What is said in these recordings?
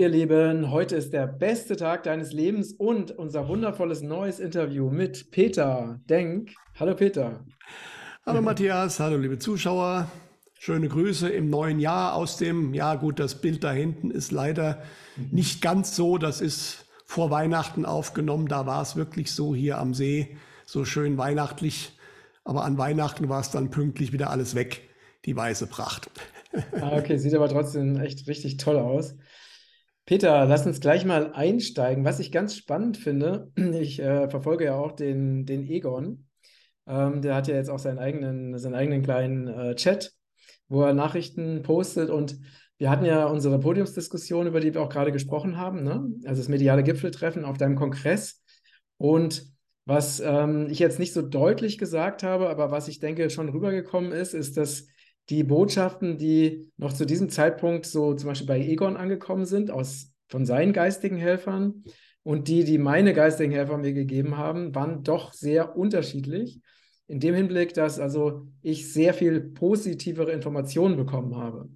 Ihr Lieben, heute ist der beste Tag deines Lebens und unser wundervolles neues Interview mit Peter Denk. Hallo Peter. Hallo Matthias, hallo liebe Zuschauer. Schöne Grüße im neuen Jahr aus dem, ja gut, das Bild da hinten ist leider nicht ganz so, das ist vor Weihnachten aufgenommen, da war es wirklich so hier am See, so schön weihnachtlich, aber an Weihnachten war es dann pünktlich wieder alles weg, die weiße Pracht. Ah, okay, sieht aber trotzdem echt richtig toll aus. Peter, lass uns gleich mal einsteigen. Was ich ganz spannend finde, ich äh, verfolge ja auch den, den Egon. Ähm, der hat ja jetzt auch seinen eigenen, seinen eigenen kleinen äh, Chat, wo er Nachrichten postet. Und wir hatten ja unsere Podiumsdiskussion, über die wir auch gerade gesprochen haben, ne? also das mediale Gipfeltreffen auf deinem Kongress. Und was ähm, ich jetzt nicht so deutlich gesagt habe, aber was ich denke schon rübergekommen ist, ist, dass die Botschaften, die noch zu diesem Zeitpunkt so zum Beispiel bei Egon angekommen sind, aus, von seinen geistigen Helfern und die, die meine geistigen Helfer mir gegeben haben, waren doch sehr unterschiedlich. In dem Hinblick, dass also ich sehr viel positivere Informationen bekommen habe.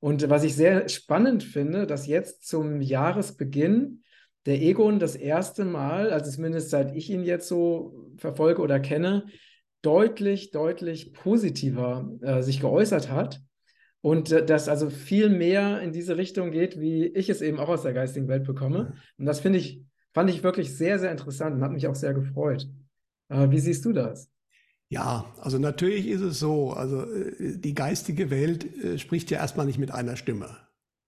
Und was ich sehr spannend finde, dass jetzt zum Jahresbeginn der Egon das erste Mal, also zumindest seit ich ihn jetzt so verfolge oder kenne, deutlich, deutlich positiver äh, sich geäußert hat und äh, das also viel mehr in diese Richtung geht, wie ich es eben auch aus der geistigen Welt bekomme. Und das finde ich, fand ich wirklich sehr, sehr interessant und hat mich auch sehr gefreut. Äh, wie siehst du das? Ja, also natürlich ist es so, also äh, die geistige Welt äh, spricht ja erstmal nicht mit einer Stimme.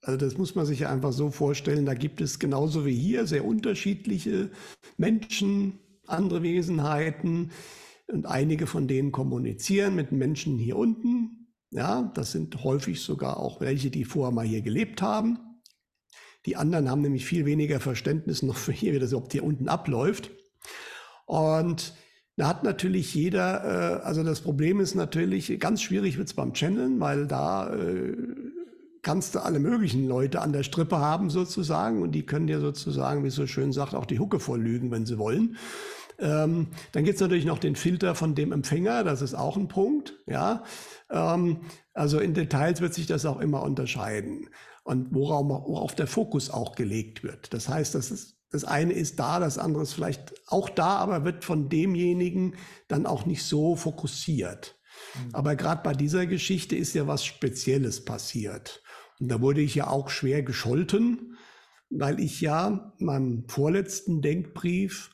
Also das muss man sich ja einfach so vorstellen, da gibt es genauso wie hier sehr unterschiedliche Menschen, andere Wesenheiten, und einige von denen kommunizieren mit Menschen hier unten. Ja, das sind häufig sogar auch welche, die vorher mal hier gelebt haben. Die anderen haben nämlich viel weniger Verständnis noch für hier, wie das überhaupt hier unten abläuft. Und da hat natürlich jeder, äh, also das Problem ist natürlich, ganz schwierig wird es beim Channeln, weil da äh, kannst du alle möglichen Leute an der Strippe haben sozusagen und die können dir sozusagen, wie es so schön sagt, auch die Hucke voll lügen, wenn sie wollen. Ähm, dann gibt es natürlich noch den Filter von dem Empfänger, das ist auch ein Punkt. Ja? Ähm, also in Details wird sich das auch immer unterscheiden und worauf, worauf der Fokus auch gelegt wird. Das heißt, das, ist, das eine ist da, das andere ist vielleicht auch da, aber wird von demjenigen dann auch nicht so fokussiert. Mhm. Aber gerade bei dieser Geschichte ist ja was Spezielles passiert. Und da wurde ich ja auch schwer gescholten, weil ich ja meinem vorletzten Denkbrief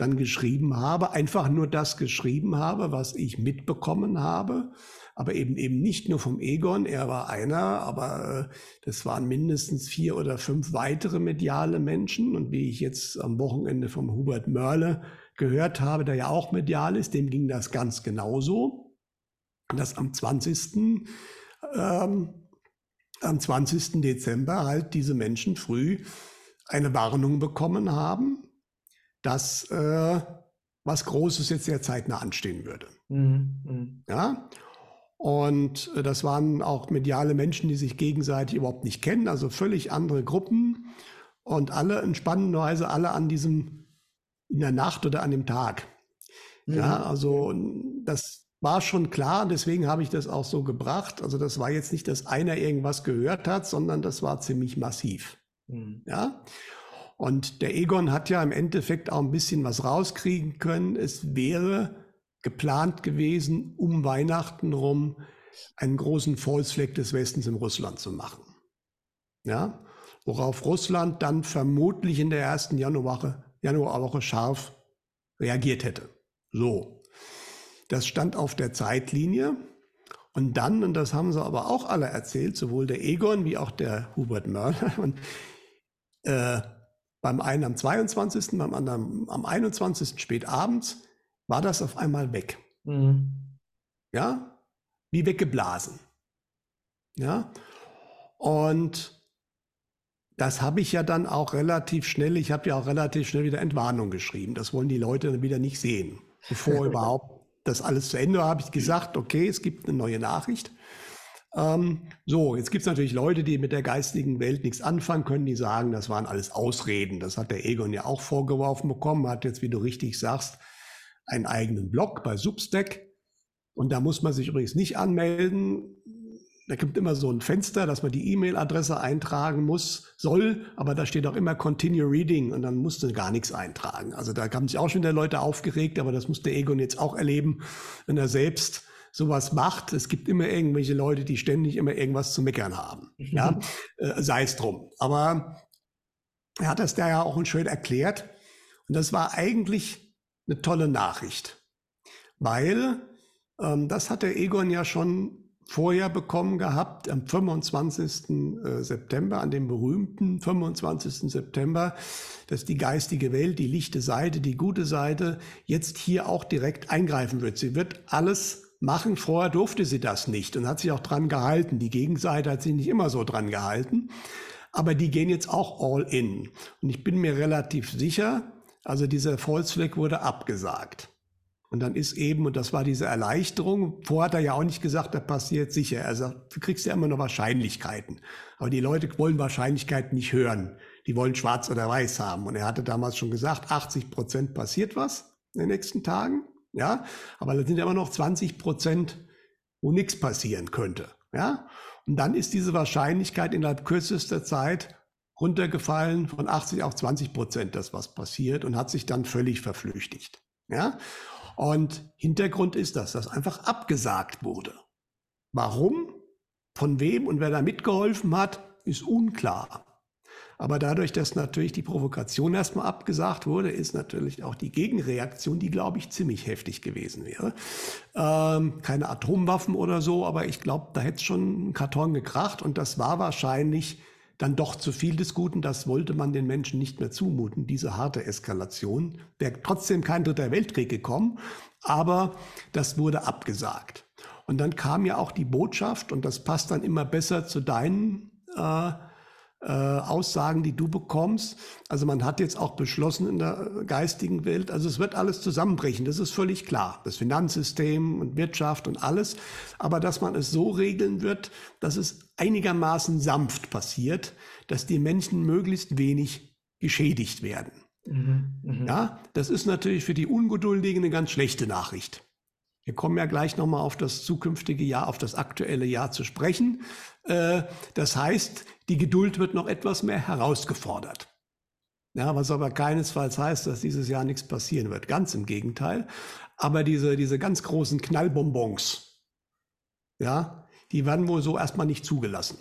dann geschrieben habe, einfach nur das geschrieben habe, was ich mitbekommen habe, aber eben eben nicht nur vom Egon, er war einer, aber äh, das waren mindestens vier oder fünf weitere mediale Menschen und wie ich jetzt am Wochenende vom Hubert Mörle gehört habe, der ja auch medial ist, dem ging das ganz genauso, dass am 20. Ähm, am 20. Dezember halt diese Menschen früh eine Warnung bekommen haben, dass äh, was Großes jetzt sehr zeitnah anstehen würde. Mhm. mhm. Ja. Und äh, das waren auch mediale Menschen, die sich gegenseitig überhaupt nicht kennen, also völlig andere Gruppen und alle in spannender Weise alle an diesem, in der Nacht oder an dem Tag. Mhm. Ja, also das war schon klar, deswegen habe ich das auch so gebracht. Also das war jetzt nicht, dass einer irgendwas gehört hat, sondern das war ziemlich massiv. Mhm. Ja. Und der Egon hat ja im Endeffekt auch ein bisschen was rauskriegen können. Es wäre geplant gewesen, um Weihnachten rum einen großen Volksfleck des Westens in Russland zu machen. Ja, worauf Russland dann vermutlich in der ersten Januarwoche, Januarwoche scharf reagiert hätte. So. Das stand auf der Zeitlinie. Und dann, und das haben sie aber auch alle erzählt, sowohl der Egon wie auch der Hubert Mörler, und, äh, beim einen am 22., beim anderen am 21. spät abends war das auf einmal weg. Mhm. Ja, wie weggeblasen. Ja, und das habe ich ja dann auch relativ schnell, ich habe ja auch relativ schnell wieder Entwarnung geschrieben. Das wollen die Leute dann wieder nicht sehen. Bevor überhaupt das alles zu Ende war, habe ich gesagt, okay, es gibt eine neue Nachricht. Ähm, so, jetzt gibt es natürlich Leute, die mit der geistigen Welt nichts anfangen können, die sagen, das waren alles Ausreden. Das hat der Egon ja auch vorgeworfen bekommen, hat jetzt, wie du richtig sagst, einen eigenen Blog bei Substack. Und da muss man sich übrigens nicht anmelden. da gibt immer so ein Fenster, dass man die E-Mail-Adresse eintragen muss, soll, aber da steht auch immer Continue Reading und dann musst du gar nichts eintragen. Also da haben sich auch schon wieder Leute aufgeregt, aber das muss der Egon jetzt auch erleben, wenn er selbst sowas macht. Es gibt immer irgendwelche Leute, die ständig immer irgendwas zu meckern haben. Ja, äh, sei es drum. Aber er hat das da ja auch schön erklärt. Und das war eigentlich eine tolle Nachricht, weil ähm, das hat der Egon ja schon vorher bekommen gehabt, am 25. Äh, September, an dem berühmten 25. September, dass die geistige Welt, die lichte Seite, die gute Seite jetzt hier auch direkt eingreifen wird. Sie wird alles machen. Vorher durfte sie das nicht und hat sich auch dran gehalten. Die Gegenseite hat sich nicht immer so dran gehalten. Aber die gehen jetzt auch all in. Und ich bin mir relativ sicher, also dieser Flag wurde abgesagt. Und dann ist eben, und das war diese Erleichterung, vorher hat er ja auch nicht gesagt, das passiert sicher. Er sagt, du kriegst ja immer noch Wahrscheinlichkeiten. Aber die Leute wollen Wahrscheinlichkeiten nicht hören. Die wollen schwarz oder weiß haben. Und er hatte damals schon gesagt, 80 Prozent passiert was in den nächsten Tagen. Ja, aber da sind ja immer noch 20 Prozent, wo nichts passieren könnte. Ja, und dann ist diese Wahrscheinlichkeit innerhalb kürzester Zeit runtergefallen von 80 auf 20 Prozent, dass was passiert und hat sich dann völlig verflüchtigt. Ja, und Hintergrund ist, dass das einfach abgesagt wurde. Warum, von wem und wer da mitgeholfen hat, ist unklar. Aber dadurch, dass natürlich die Provokation erstmal abgesagt wurde, ist natürlich auch die Gegenreaktion, die, glaube ich, ziemlich heftig gewesen wäre. Ähm, keine Atomwaffen oder so, aber ich glaube, da hätte es schon einen Karton gekracht und das war wahrscheinlich dann doch zu viel des Guten. Das wollte man den Menschen nicht mehr zumuten, diese harte Eskalation. Wäre trotzdem kein dritter Weltkrieg gekommen, aber das wurde abgesagt. Und dann kam ja auch die Botschaft, und das passt dann immer besser zu deinen äh, äh, Aussagen, die du bekommst. Also man hat jetzt auch beschlossen in der geistigen Welt, also es wird alles zusammenbrechen, das ist völlig klar. Das Finanzsystem und Wirtschaft und alles. Aber dass man es so regeln wird, dass es einigermaßen sanft passiert, dass die Menschen möglichst wenig geschädigt werden. Mhm, mh. Ja, das ist natürlich für die Ungeduldigen eine ganz schlechte Nachricht. Wir kommen ja gleich nochmal auf das zukünftige Jahr, auf das aktuelle Jahr zu sprechen. Äh, das heißt, die Geduld wird noch etwas mehr herausgefordert. Ja, was aber keinesfalls heißt, dass dieses Jahr nichts passieren wird. Ganz im Gegenteil. Aber diese, diese ganz großen Knallbonbons, ja, die werden wohl so erstmal nicht zugelassen.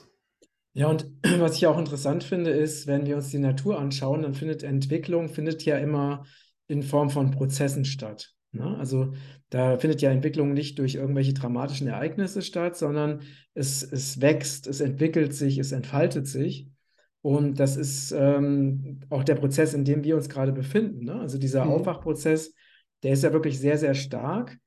Ja, und was ich auch interessant finde, ist, wenn wir uns die Natur anschauen, dann findet Entwicklung findet ja immer in Form von Prozessen statt. Ne? Also da findet ja Entwicklung nicht durch irgendwelche dramatischen Ereignisse statt, sondern es, es wächst, es entwickelt sich, es entfaltet sich. Und das ist ähm, auch der Prozess, in dem wir uns gerade befinden. Ne? Also dieser mhm. Aufwachprozess, der ist ja wirklich sehr, sehr stark,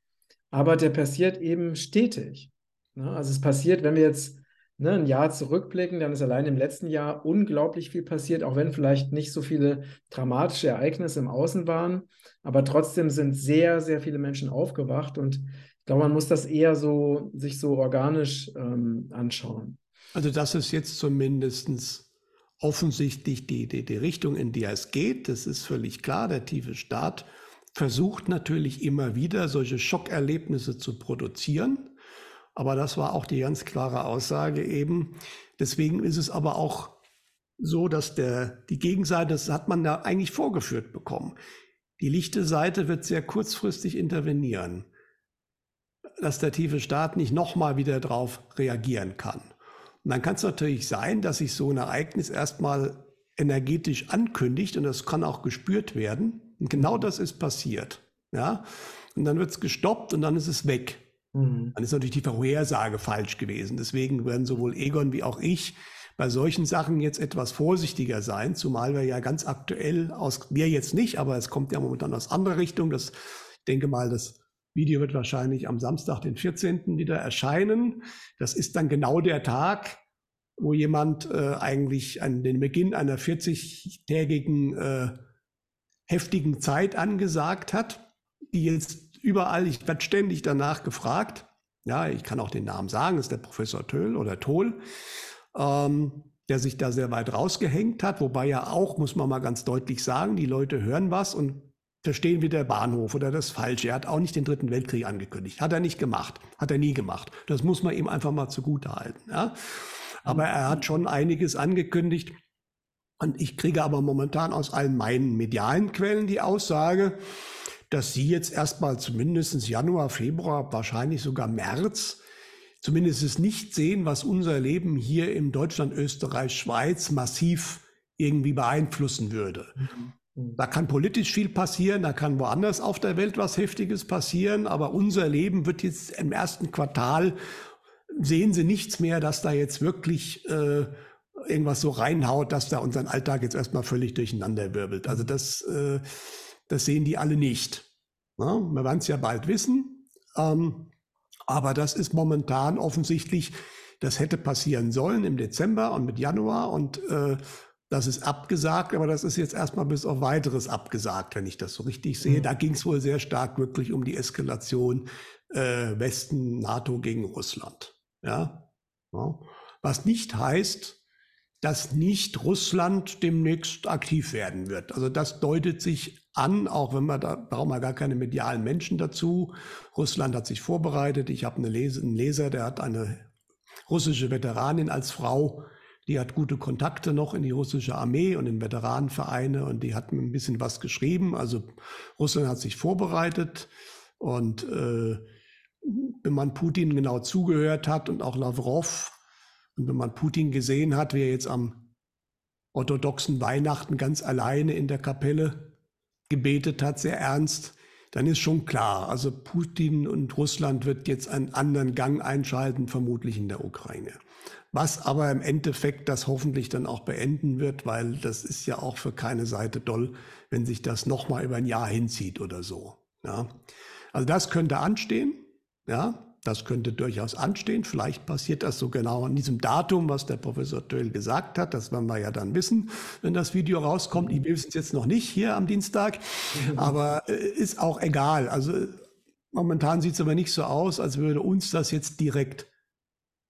aber der passiert eben stetig. Ne? Also es passiert, wenn wir jetzt ne, ein Jahr zurückblicken, dann ist allein im letzten Jahr unglaublich viel passiert, auch wenn vielleicht nicht so viele dramatische Ereignisse im Außen waren. Aber trotzdem sind sehr, sehr viele Menschen aufgewacht und ich glaube, man muss das eher so sich so organisch ähm, anschauen. Also das ist jetzt zumindest offensichtlich die, die, die Richtung, in die es geht. Das ist völlig klar. Der tiefe Staat versucht natürlich immer wieder solche Schockerlebnisse zu produzieren. Aber das war auch die ganz klare Aussage eben. Deswegen ist es aber auch so, dass der, die Gegenseite, das hat man da eigentlich vorgeführt bekommen. Die lichte Seite wird sehr kurzfristig intervenieren, dass der tiefe Staat nicht nochmal wieder darauf reagieren kann. Und dann kann es natürlich sein, dass sich so ein Ereignis erstmal energetisch ankündigt und das kann auch gespürt werden. Und genau das ist passiert. Ja? Und dann wird es gestoppt und dann ist es weg. Mhm. Dann ist natürlich die Vorhersage falsch gewesen. Deswegen werden sowohl Egon wie auch ich bei solchen Sachen jetzt etwas vorsichtiger sein, zumal wir ja ganz aktuell aus, wir jetzt nicht, aber es kommt ja momentan aus anderer Richtung. Das, ich denke mal, das Video wird wahrscheinlich am Samstag, den 14. wieder erscheinen. Das ist dann genau der Tag, wo jemand äh, eigentlich an den Beginn einer 40-tägigen äh, heftigen Zeit angesagt hat, die jetzt überall, ich werde ständig danach gefragt. Ja, ich kann auch den Namen sagen, ist der Professor Töll oder Toll, ähm, der sich da sehr weit rausgehängt hat, wobei ja auch, muss man mal ganz deutlich sagen, die Leute hören was und verstehen wir der Bahnhof oder das Falsche. Er hat auch nicht den Dritten Weltkrieg angekündigt. Hat er nicht gemacht. Hat er nie gemacht. Das muss man ihm einfach mal zugutehalten. Ja? Aber er hat schon einiges angekündigt. Und ich kriege aber momentan aus allen meinen medialen Quellen die Aussage, dass sie jetzt erstmal zumindest Januar, Februar, wahrscheinlich sogar März, zumindest es nicht sehen, was unser Leben hier in Deutschland, Österreich, Schweiz massiv irgendwie beeinflussen würde. Mhm. Da kann politisch viel passieren, da kann woanders auf der Welt was Heftiges passieren, aber unser Leben wird jetzt im ersten Quartal, sehen Sie nichts mehr, dass da jetzt wirklich äh, irgendwas so reinhaut, dass da unseren Alltag jetzt erstmal völlig durcheinander wirbelt. Also das, äh, das sehen die alle nicht. Ja, wir werden es ja bald wissen, ähm, aber das ist momentan offensichtlich, das hätte passieren sollen im Dezember und mit Januar und äh, das ist abgesagt, aber das ist jetzt erstmal bis auf weiteres abgesagt, wenn ich das so richtig sehe. Mhm. Da ging es wohl sehr stark wirklich um die Eskalation äh, Westen, NATO gegen Russland. Ja? ja? Was nicht heißt, dass nicht Russland demnächst aktiv werden wird. Also das deutet sich an, auch wenn man da brauchen wir gar keine medialen Menschen dazu. Russland hat sich vorbereitet. Ich habe eine Leser, einen Leser, der hat eine russische Veteranin als Frau die hat gute Kontakte noch in die russische Armee und in Veteranenvereine und die hat ein bisschen was geschrieben. Also Russland hat sich vorbereitet und äh, wenn man Putin genau zugehört hat und auch Lavrov und wenn man Putin gesehen hat, wie er jetzt am orthodoxen Weihnachten ganz alleine in der Kapelle gebetet hat, sehr ernst, dann ist schon klar, also Putin und Russland wird jetzt einen anderen Gang einschalten, vermutlich in der Ukraine was aber im Endeffekt das hoffentlich dann auch beenden wird, weil das ist ja auch für keine Seite doll, wenn sich das nochmal über ein Jahr hinzieht oder so. Ja. Also das könnte anstehen, ja, das könnte durchaus anstehen. Vielleicht passiert das so genau an diesem Datum, was der Professor Töll gesagt hat. Das werden wir ja dann wissen, wenn das Video rauskommt. Ich wissen es jetzt noch nicht hier am Dienstag, aber äh, ist auch egal. Also momentan sieht es aber nicht so aus, als würde uns das jetzt direkt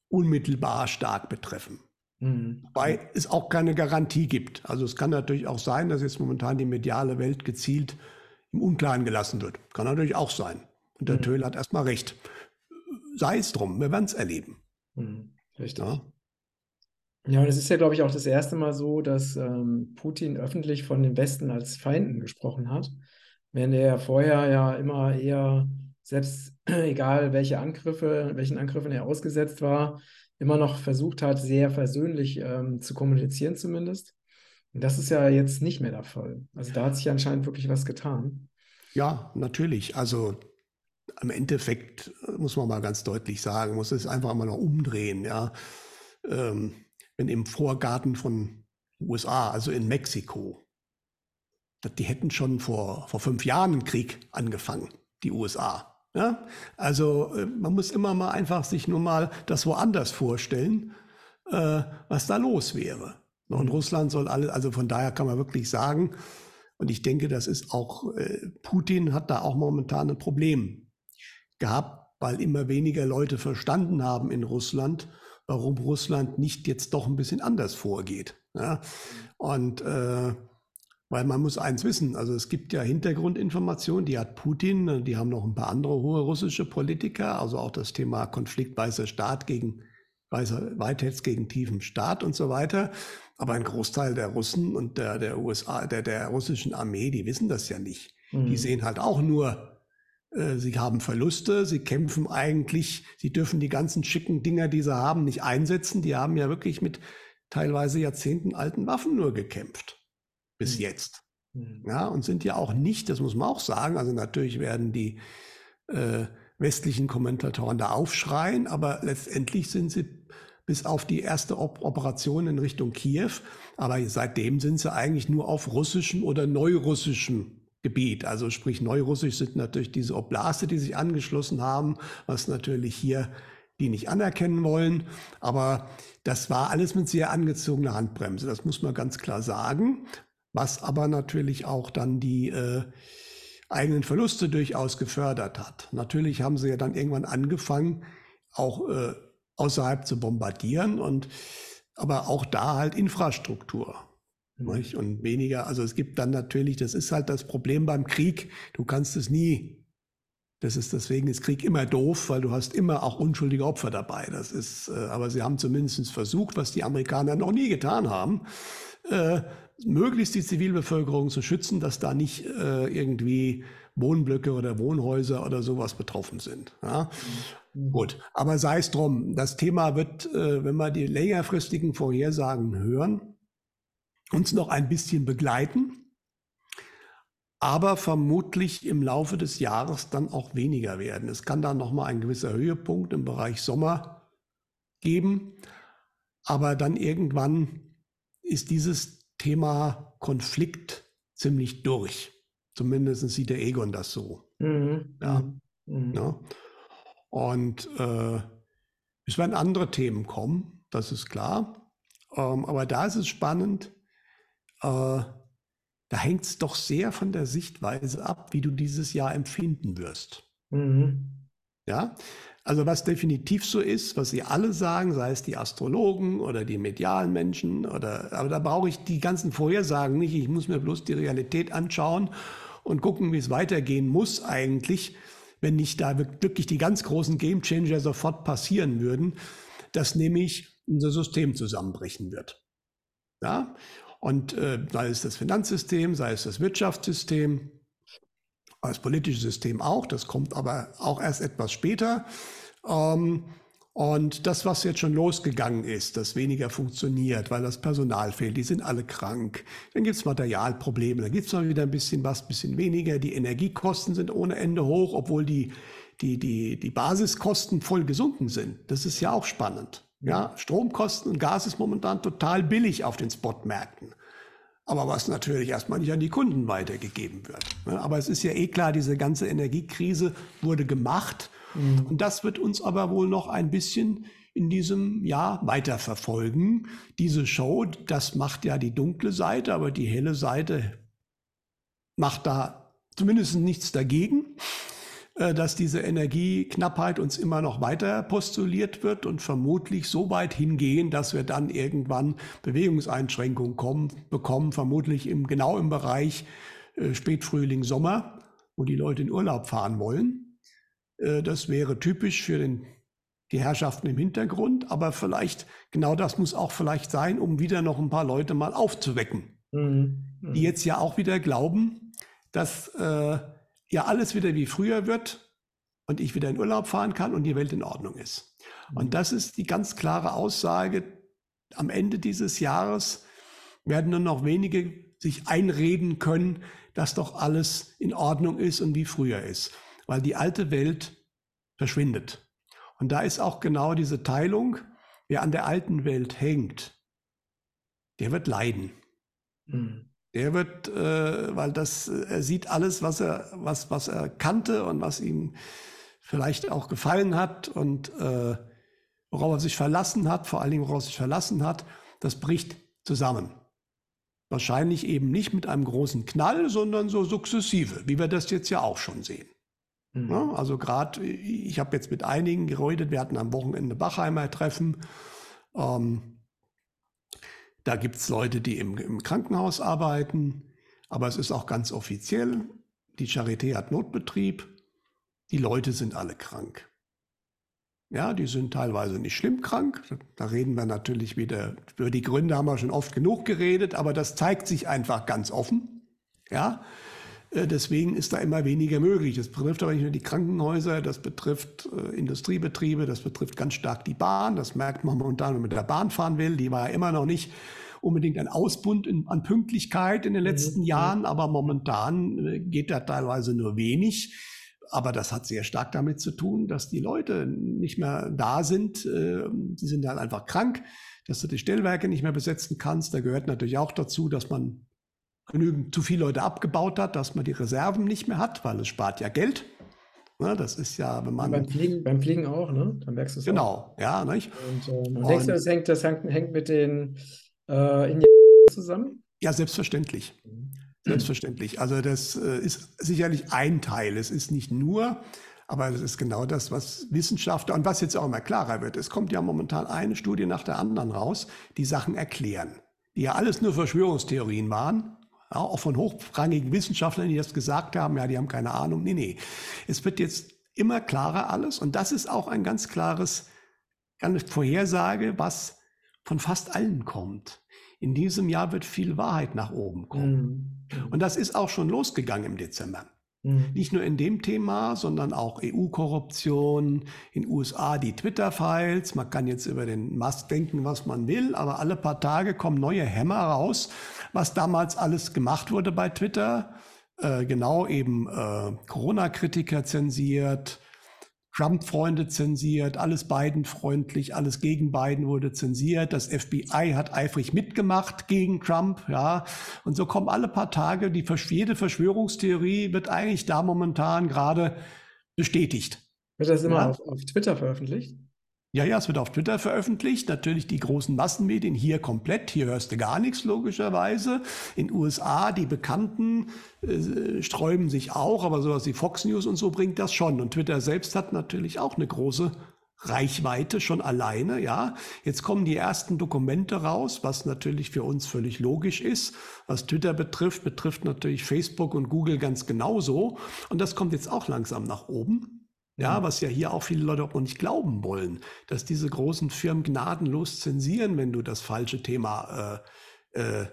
unmittelbar stark betreffen. Mhm. Wobei es auch keine Garantie gibt. Also es kann natürlich auch sein, dass jetzt momentan die mediale Welt gezielt im Unklaren gelassen wird. Kann natürlich auch sein. Und der mhm. Töl hat erstmal recht. Sei es drum, wir werden es erleben. Mhm. Richtig. Ja. Ja, und es ist ja, glaube ich, auch das erste Mal so, dass ähm, Putin öffentlich von den Westen als Feinden gesprochen hat, während er vorher ja immer eher selbst egal welche Angriffe, welchen Angriffen er ausgesetzt war, immer noch versucht hat, sehr versöhnlich ähm, zu kommunizieren zumindest. Und das ist ja jetzt nicht mehr der Fall. Also da hat sich anscheinend wirklich was getan. Ja, natürlich. Also im Endeffekt äh, muss man mal ganz deutlich sagen, muss es einfach mal noch umdrehen. Ja, ähm, wenn im Vorgarten von USA, also in Mexiko, die hätten schon vor, vor fünf Jahren einen Krieg angefangen, die USA. Ja? Also äh, man muss immer mal einfach sich nur mal das woanders vorstellen, äh, was da los wäre. Und Russland soll alles, also von daher kann man wirklich sagen, und ich denke, das ist auch, äh, Putin hat da auch momentan ein Problem gehabt, weil immer weniger Leute verstanden haben in Russland, warum Russland nicht jetzt doch ein bisschen anders vorgeht. Ja? Und äh, weil man muss eins wissen, also es gibt ja Hintergrundinformationen, die hat Putin, die haben noch ein paar andere hohe russische Politiker, also auch das Thema Konflikt weißer Staat gegen weißer Weithetz gegen tiefen Staat und so weiter. Aber ein Großteil der Russen und der, der USA, der, der russischen Armee, die wissen das ja nicht. Mhm. Die sehen halt auch nur, sie haben Verluste, sie kämpfen eigentlich, sie dürfen die ganzen schicken Dinger, die sie haben, nicht einsetzen. Die haben ja wirklich mit teilweise Jahrzehnten alten Waffen nur gekämpft bis mhm. jetzt. Mhm. Ja, und sind ja auch nicht, das muss man auch sagen, also natürlich werden die äh, westlichen Kommentatoren da aufschreien, aber letztendlich sind sie bis auf die erste Op Operation in Richtung Kiew, aber seitdem sind sie eigentlich nur auf russischem oder neurussischem Gebiet. Also sprich neurussisch sind natürlich diese Oblaste, die sich angeschlossen haben, was natürlich hier die nicht anerkennen wollen. Aber das war alles mit sehr angezogener Handbremse. Das muss man ganz klar sagen was aber natürlich auch dann die äh, eigenen Verluste durchaus gefördert hat. Natürlich haben sie ja dann irgendwann angefangen, auch äh, außerhalb zu bombardieren und aber auch da halt Infrastruktur. Mhm. Und weniger, also es gibt dann natürlich, das ist halt das Problem beim Krieg, du kannst es nie das ist deswegen ist Krieg immer doof, weil du hast immer auch unschuldige Opfer dabei. Das ist, äh, aber sie haben zumindest versucht, was die Amerikaner noch nie getan haben, äh, möglichst die Zivilbevölkerung zu schützen, dass da nicht äh, irgendwie Wohnblöcke oder Wohnhäuser oder sowas betroffen sind. Ja? Mhm. Gut, aber sei es drum. Das Thema wird, äh, wenn wir die längerfristigen Vorhersagen hören, uns noch ein bisschen begleiten aber vermutlich im Laufe des Jahres dann auch weniger werden. Es kann dann nochmal ein gewisser Höhepunkt im Bereich Sommer geben, aber dann irgendwann ist dieses Thema Konflikt ziemlich durch. Zumindest sieht der Egon das so. Mhm. Ja. Mhm. ja. Und äh, es werden andere Themen kommen, das ist klar. Ähm, aber da ist es spannend. Äh, da hängt es doch sehr von der Sichtweise ab, wie du dieses Jahr empfinden wirst. Mhm. Ja, also was definitiv so ist, was sie alle sagen, sei es die Astrologen oder die medialen Menschen oder, aber da brauche ich die ganzen Vorhersagen nicht. Ich muss mir bloß die Realität anschauen und gucken, wie es weitergehen muss eigentlich, wenn nicht da wirklich die ganz großen Gamechanger sofort passieren würden, dass nämlich unser System zusammenbrechen wird. Ja, und äh, sei es das Finanzsystem, sei es das Wirtschaftssystem, das politische System auch, das kommt aber auch erst etwas später. Ähm, und das, was jetzt schon losgegangen ist, das weniger funktioniert, weil das Personal fehlt, die sind alle krank. Dann gibt es Materialprobleme, dann gibt es mal wieder ein bisschen was, ein bisschen weniger. Die Energiekosten sind ohne Ende hoch, obwohl die, die, die, die Basiskosten voll gesunken sind. Das ist ja auch spannend. Ja, Stromkosten und Gas ist momentan total billig auf den Spotmärkten. Aber was natürlich erstmal nicht an die Kunden weitergegeben wird. Aber es ist ja eh klar, diese ganze Energiekrise wurde gemacht. Mhm. Und das wird uns aber wohl noch ein bisschen in diesem Jahr weiterverfolgen. Diese Show, das macht ja die dunkle Seite, aber die helle Seite macht da zumindest nichts dagegen. Äh, dass diese Energieknappheit uns immer noch weiter postuliert wird und vermutlich so weit hingehen, dass wir dann irgendwann Bewegungseinschränkungen kommen, bekommen, vermutlich im, genau im Bereich äh, Spätfrühling, Sommer, wo die Leute in Urlaub fahren wollen. Äh, das wäre typisch für den, die Herrschaften im Hintergrund, aber vielleicht, genau das muss auch vielleicht sein, um wieder noch ein paar Leute mal aufzuwecken, mhm. Mhm. die jetzt ja auch wieder glauben, dass äh, ja alles wieder wie früher wird und ich wieder in Urlaub fahren kann und die Welt in Ordnung ist. Und mhm. das ist die ganz klare Aussage. Am Ende dieses Jahres werden nur noch wenige sich einreden können, dass doch alles in Ordnung ist und wie früher ist, weil die alte Welt verschwindet. Und da ist auch genau diese Teilung, wer an der alten Welt hängt, der wird leiden. Mhm. Der wird, äh, weil das, er sieht alles, was er, was, was er kannte und was ihm vielleicht auch gefallen hat und äh, worauf er sich verlassen hat, vor allen Dingen worauf er sich verlassen hat, das bricht zusammen. Wahrscheinlich eben nicht mit einem großen Knall, sondern so sukzessive, wie wir das jetzt ja auch schon sehen. Mhm. Ja, also gerade, ich habe jetzt mit einigen geredet, wir hatten am Wochenende Bachheimer Treffen. Ähm, da gibt es Leute, die im, im, Krankenhaus arbeiten, aber es ist auch ganz offiziell. Die Charité hat Notbetrieb. Die Leute sind alle krank. Ja, die sind teilweise nicht schlimm krank. Da reden wir natürlich wieder, über die Gründe haben wir schon oft genug geredet, aber das zeigt sich einfach ganz offen. Ja, deswegen ist da immer weniger möglich. Das betrifft aber nicht nur die Krankenhäuser, das betrifft äh, Industriebetriebe, das betrifft ganz stark die Bahn. Das merkt man momentan, wenn man mit der Bahn fahren will. Die war ja immer noch nicht unbedingt ein Ausbund in, an Pünktlichkeit in den letzten mhm. Jahren, aber momentan äh, geht da teilweise nur wenig. Aber das hat sehr stark damit zu tun, dass die Leute nicht mehr da sind. Die sind halt einfach krank, dass du die Stellwerke nicht mehr besetzen kannst. Da gehört natürlich auch dazu, dass man genügend zu viele Leute abgebaut hat, dass man die Reserven nicht mehr hat, weil es spart ja Geld. Ne, das ist ja, wenn man. beim, Fliegen, beim Fliegen auch, ne? Dann merkst du es Genau, auch. ja. Nicht? Und, ähm, und denkst du, das hängt, das hängt, mit den äh, Indien zusammen? Ja, selbstverständlich. Mhm. Selbstverständlich. Also das äh, ist sicherlich ein Teil. Es ist nicht nur, aber es ist genau das, was Wissenschaftler und was jetzt auch immer klarer wird. Es kommt ja momentan eine Studie nach der anderen raus, die Sachen erklären. die ja alles nur Verschwörungstheorien waren, ja, auch von hochrangigen Wissenschaftlern, die das gesagt haben, ja, die haben keine Ahnung. Nee, nee. Es wird jetzt immer klarer alles und das ist auch ein ganz klares, eine Vorhersage, was von fast allen kommt. In diesem Jahr wird viel Wahrheit nach oben kommen. Mhm. Und das ist auch schon losgegangen im Dezember. Mhm. Nicht nur in dem Thema, sondern auch EU-Korruption, in USA die Twitter-Files. Man kann jetzt über den Musk denken, was man will, aber alle paar Tage kommen neue Hämmer raus, was damals alles gemacht wurde bei Twitter. Äh, genau eben äh, Corona-Kritiker zensiert, Trump-Freunde zensiert, alles Biden-freundlich, alles gegen Biden wurde zensiert. Das FBI hat eifrig mitgemacht gegen Trump, ja. Und so kommen alle paar Tage, die jede Verschwörungstheorie wird eigentlich da momentan gerade bestätigt. Wird das immer ja? auf, auf Twitter veröffentlicht? Ja, ja, es wird auf Twitter veröffentlicht. Natürlich die großen Massenmedien hier komplett. Hier hörst du gar nichts, logischerweise. In USA, die Bekannten äh, sträuben sich auch, aber sowas wie Fox News und so bringt das schon. Und Twitter selbst hat natürlich auch eine große Reichweite schon alleine, ja. Jetzt kommen die ersten Dokumente raus, was natürlich für uns völlig logisch ist. Was Twitter betrifft, betrifft natürlich Facebook und Google ganz genauso. Und das kommt jetzt auch langsam nach oben. Ja, was ja hier auch viele Leute auch nicht glauben wollen, dass diese großen Firmen gnadenlos zensieren, wenn du das falsche Thema, äh, äh,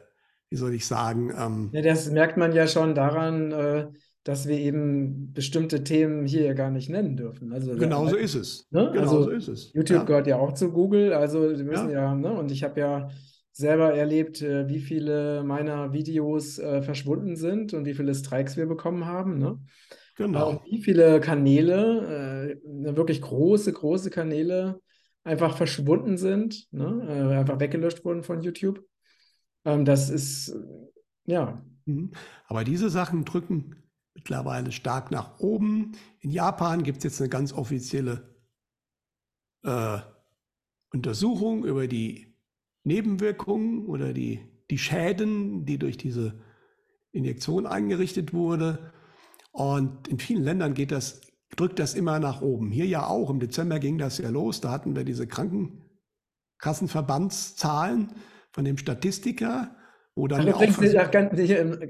wie soll ich sagen? Ähm, ja, das merkt man ja schon daran, äh, dass wir eben bestimmte Themen hier ja gar nicht nennen dürfen. Also genau so ist es. Ne? Genau also so ist es. YouTube ja. gehört ja auch zu Google, also die müssen ja, ja ne? und ich habe ja selber erlebt, äh, wie viele meiner Videos äh, verschwunden sind und wie viele Strikes wir bekommen haben. Ne? Genau. Wie viele Kanäle, äh, wirklich große, große Kanäle, einfach verschwunden sind, ne? äh, einfach weggelöscht wurden von YouTube. Ähm, das ist, ja. Mhm. Aber diese Sachen drücken mittlerweile stark nach oben. In Japan gibt es jetzt eine ganz offizielle äh, Untersuchung über die Nebenwirkungen oder die, die Schäden, die durch diese Injektion eingerichtet wurde. Und in vielen Ländern geht das, drückt das immer nach oben. Hier ja auch. Im Dezember ging das ja los. Da hatten wir diese Krankenkassenverbandszahlen von dem Statistiker, wo dann. Übrigens, ach, ganz,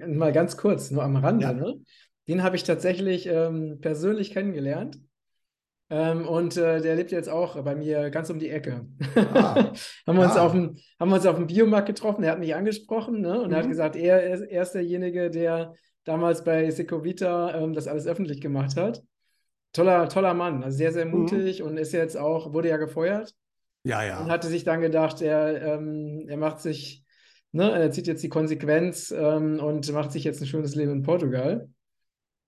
mal ganz kurz, nur am Rande. Ja. Ne? Den habe ich tatsächlich ähm, persönlich kennengelernt. Ähm, und äh, der lebt jetzt auch bei mir ganz um die Ecke. Ah. haben, wir uns ah. auf dem, haben wir uns auf dem Biomarkt getroffen, er hat mich angesprochen ne? und mhm. hat gesagt, er er ist derjenige, der damals bei Secovita ähm, das alles öffentlich gemacht hat. Toller, toller Mann, also sehr, sehr mhm. mutig mhm. und ist jetzt auch, wurde ja gefeuert. Ja, ja. Und hatte sich dann gedacht, er, ähm, er macht sich, ne, er zieht jetzt die Konsequenz ähm, und macht sich jetzt ein schönes Leben in Portugal.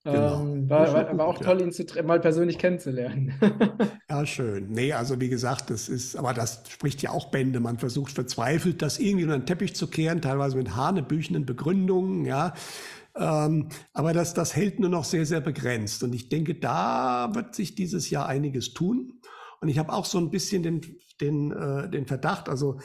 Genau. Ähm, war, war, war, auch toll, ja. ihn zu, mal persönlich kennenzulernen. ja, schön. Nee, also wie gesagt, das ist, aber das spricht ja auch Bände. Man versucht verzweifelt, das irgendwie unter den Teppich zu kehren, teilweise mit hanebüchenden Begründungen, ja. Ähm, aber das, das hält nur noch sehr, sehr begrenzt. Und ich denke, da wird sich dieses Jahr einiges tun. Und ich habe auch so ein bisschen den, den, äh, den Verdacht, also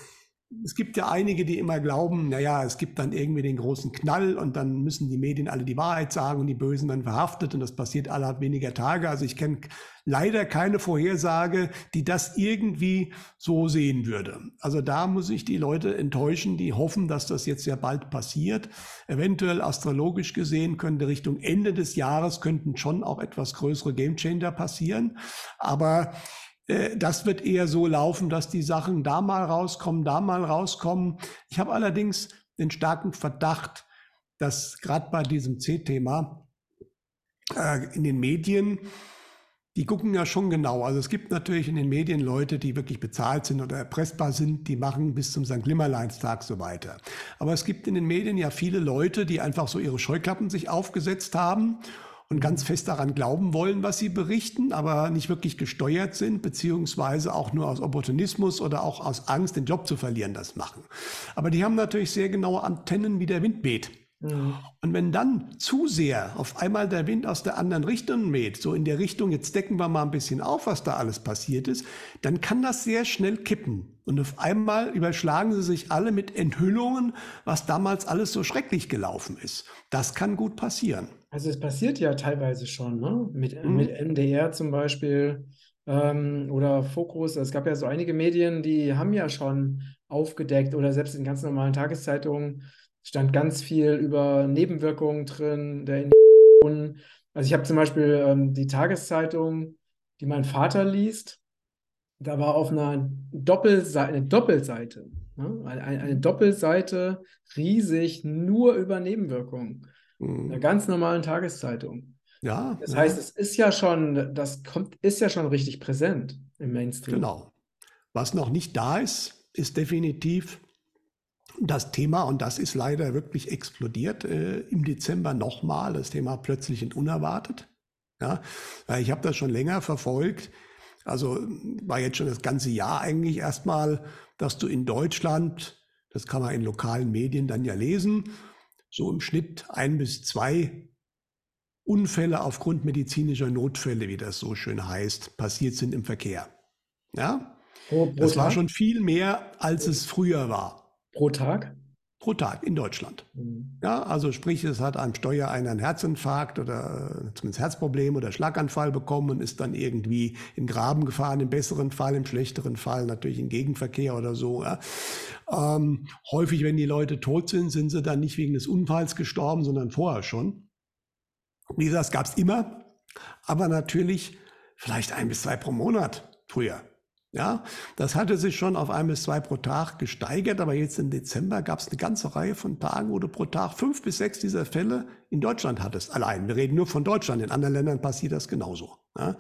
es gibt ja einige, die immer glauben, naja, es gibt dann irgendwie den großen Knall und dann müssen die Medien alle die Wahrheit sagen und die Bösen dann verhaftet und das passiert allerhalb weniger Tage. Also ich kenne leider keine Vorhersage, die das irgendwie so sehen würde. Also da muss ich die Leute enttäuschen, die hoffen, dass das jetzt sehr bald passiert. Eventuell astrologisch gesehen könnte Richtung Ende des Jahres könnten schon auch etwas größere Gamechanger passieren. Aber das wird eher so laufen, dass die Sachen da mal rauskommen, da mal rauskommen. Ich habe allerdings den starken Verdacht, dass gerade bei diesem C-Thema äh, in den Medien, die gucken ja schon genau. Also es gibt natürlich in den Medien Leute, die wirklich bezahlt sind oder erpressbar sind, die machen bis zum St. Nimmerleinstag so weiter. Aber es gibt in den Medien ja viele Leute, die einfach so ihre Scheuklappen sich aufgesetzt haben und ganz fest daran glauben wollen, was sie berichten, aber nicht wirklich gesteuert sind, beziehungsweise auch nur aus Opportunismus oder auch aus Angst, den Job zu verlieren, das machen. Aber die haben natürlich sehr genaue Antennen, wie der Wind weht. Mhm. Und wenn dann zu sehr auf einmal der Wind aus der anderen Richtung weht, so in der Richtung, jetzt decken wir mal ein bisschen auf, was da alles passiert ist, dann kann das sehr schnell kippen. Und auf einmal überschlagen sie sich alle mit Enthüllungen, was damals alles so schrecklich gelaufen ist. Das kann gut passieren. Also es passiert ja teilweise schon, ne? Mit, mhm. mit MDR zum Beispiel ähm, oder Fokus. Es gab ja so einige Medien, die haben ja schon aufgedeckt oder selbst in ganz normalen Tageszeitungen stand ganz viel über Nebenwirkungen drin, der Injektionen. Also ich habe zum Beispiel ähm, die Tageszeitung, die mein Vater liest, da war auf einer Doppelseite, eine Doppelseite, ne? eine, eine, Doppelseite riesig nur über Nebenwirkungen. Mhm. Einer ganz normalen Tageszeitung. Ja. Das ja. heißt, es ist ja schon, das kommt, ist ja schon richtig präsent im Mainstream. Genau. Was noch nicht da ist, ist definitiv das Thema, und das ist leider wirklich explodiert, äh, im Dezember nochmal, das Thema plötzlich und unerwartet. Ja, ich habe das schon länger verfolgt. Also war jetzt schon das ganze Jahr eigentlich erstmal, dass du in Deutschland, das kann man in lokalen Medien dann ja lesen, so im Schnitt ein bis zwei Unfälle aufgrund medizinischer Notfälle, wie das so schön heißt, passiert sind im Verkehr. Ja? Pro, pro das Tag? war schon viel mehr, als es früher war. Pro Tag? Pro Tag in Deutschland. Mhm. Ja, also sprich, es hat einem Steuer einer einen Herzinfarkt oder zumindest Herzproblem oder Schlaganfall bekommen und ist dann irgendwie in Graben gefahren, im besseren Fall, im schlechteren Fall natürlich in Gegenverkehr oder so. Ja. Ähm, häufig, wenn die Leute tot sind, sind sie dann nicht wegen des Unfalls gestorben, sondern vorher schon. Wie gesagt, es gab es immer, aber natürlich vielleicht ein bis zwei pro Monat früher. Ja, das hatte sich schon auf ein bis zwei pro Tag gesteigert, aber jetzt im Dezember gab es eine ganze Reihe von Tagen, wo du pro Tag fünf bis sechs dieser Fälle in Deutschland hattest. Allein. Wir reden nur von Deutschland. In anderen Ländern passiert das genauso. Ja?